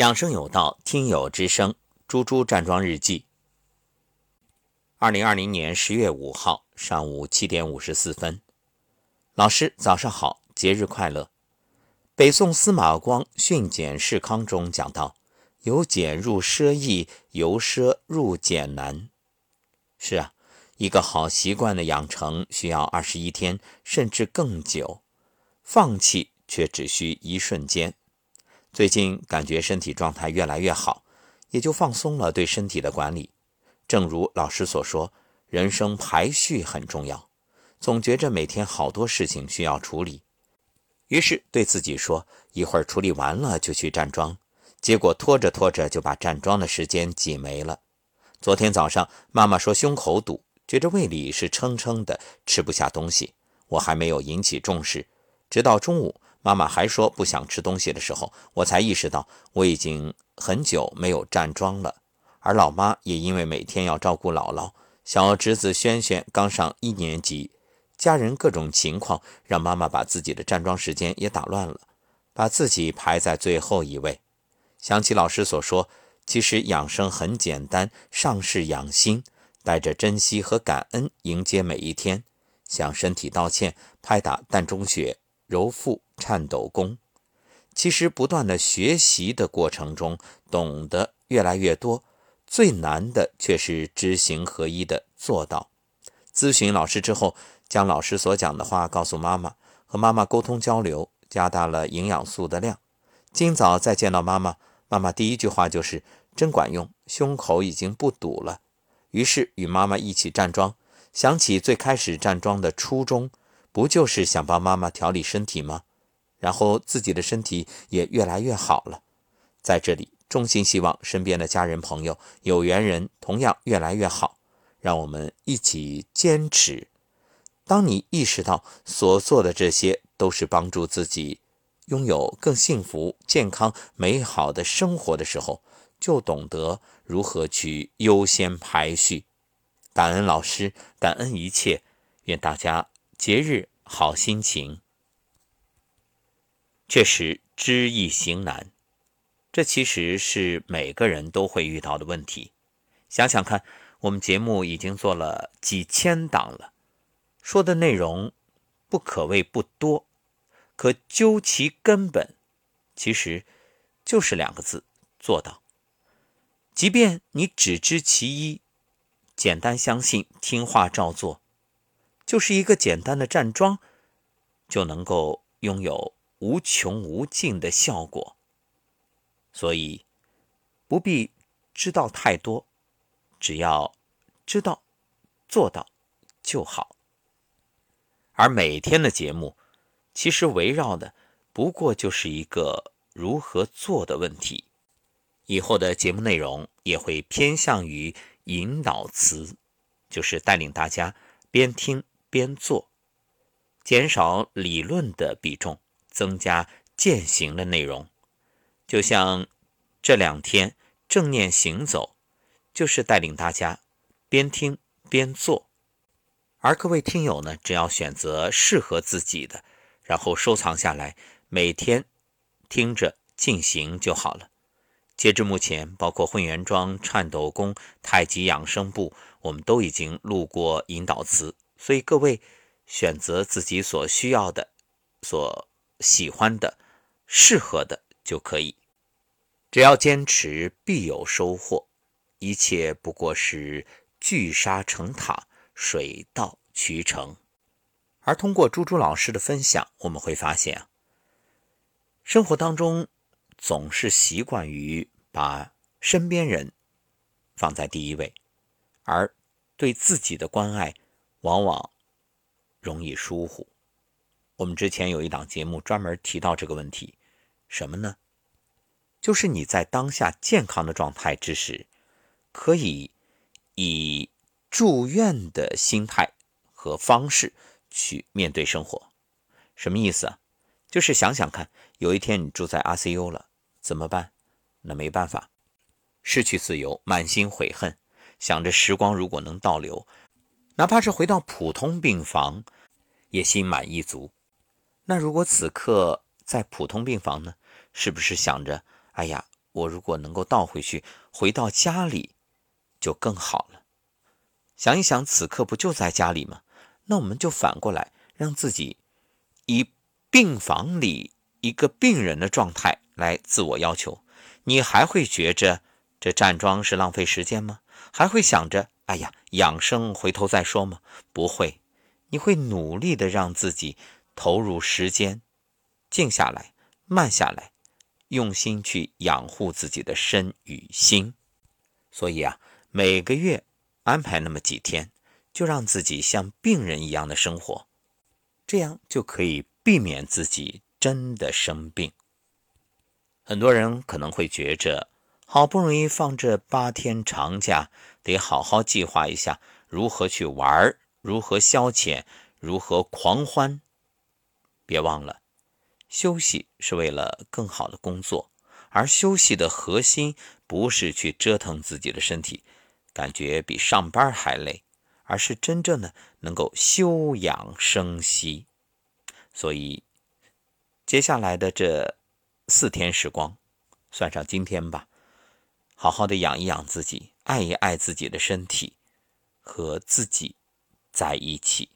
养生有道，听友之声，猪猪站桩日记。二零二零年十月五号上午七点五十四分，老师早上好，节日快乐。北宋司马光《训俭示康》中讲到：“由俭入奢易，由奢入俭难。”是啊，一个好习惯的养成需要二十一天，甚至更久，放弃却只需一瞬间。最近感觉身体状态越来越好，也就放松了对身体的管理。正如老师所说，人生排序很重要，总觉着每天好多事情需要处理，于是对自己说：“一会儿处理完了就去站桩。”结果拖着拖着就把站桩的时间挤没了。昨天早上妈妈说胸口堵，觉着胃里是撑撑的，吃不下东西。我还没有引起重视，直到中午。妈妈还说不想吃东西的时候，我才意识到我已经很久没有站桩了。而老妈也因为每天要照顾姥姥，小侄子轩轩刚上一年级，家人各种情况让妈妈把自己的站桩时间也打乱了，把自己排在最后一位。想起老师所说，其实养生很简单，上是养心，带着珍惜和感恩迎接每一天，向身体道歉，拍打膻中穴。揉腹颤抖功，其实不断的学习的过程中，懂得越来越多。最难的却是知行合一的做到。咨询老师之后，将老师所讲的话告诉妈妈，和妈妈沟通交流，加大了营养素的量。今早再见到妈妈，妈妈第一句话就是真管用，胸口已经不堵了。于是与妈妈一起站桩，想起最开始站桩的初衷。不就是想帮妈妈调理身体吗？然后自己的身体也越来越好了。在这里，衷心希望身边的家人、朋友、有缘人同样越来越好。让我们一起坚持。当你意识到所做的这些都是帮助自己拥有更幸福、健康、美好的生活的时候，就懂得如何去优先排序。感恩老师，感恩一切。愿大家。节日好心情，确实知易行难，这其实是每个人都会遇到的问题。想想看，我们节目已经做了几千档了，说的内容不可谓不多，可究其根本，其实就是两个字：做到。即便你只知其一，简单相信，听话照做。就是一个简单的站桩，就能够拥有无穷无尽的效果。所以不必知道太多，只要知道做到就好。而每天的节目，其实围绕的不过就是一个如何做的问题。以后的节目内容也会偏向于引导词，就是带领大家边听。边做，减少理论的比重，增加践行的内容。就像这两天正念行走，就是带领大家边听边做。而各位听友呢，只要选择适合自己的，然后收藏下来，每天听着进行就好了。截至目前，包括混元桩、颤抖功、太极养生步，我们都已经录过引导词。所以各位选择自己所需要的、所喜欢的、适合的就可以。只要坚持，必有收获。一切不过是聚沙成塔，水到渠成。而通过猪猪老师的分享，我们会发现，生活当中总是习惯于把身边人放在第一位，而对自己的关爱。往往容易疏忽。我们之前有一档节目专门提到这个问题，什么呢？就是你在当下健康的状态之时，可以以住院的心态和方式去面对生活。什么意思啊？就是想想看，有一天你住在 ICU 了，怎么办？那没办法，失去自由，满心悔恨，想着时光如果能倒流。哪怕是回到普通病房，也心满意足。那如果此刻在普通病房呢？是不是想着，哎呀，我如果能够倒回去，回到家里，就更好了。想一想，此刻不就在家里吗？那我们就反过来，让自己以病房里一个病人的状态来自我要求。你还会觉着这站桩是浪费时间吗？还会想着，哎呀，养生回头再说嘛？不会，你会努力的让自己投入时间，静下来，慢下来。用心去养护自己的身与心，所以啊，每个月安排那么几天，就让自己像病人一样的生活，这样就可以避免自己真的生病。很多人可能会觉着，好不容易放这八天长假，得好好计划一下如何去玩如何消遣，如何狂欢。别忘了。休息是为了更好的工作，而休息的核心不是去折腾自己的身体，感觉比上班还累，而是真正的能够休养生息。所以，接下来的这四天时光，算上今天吧，好好的养一养自己，爱一爱自己的身体，和自己在一起。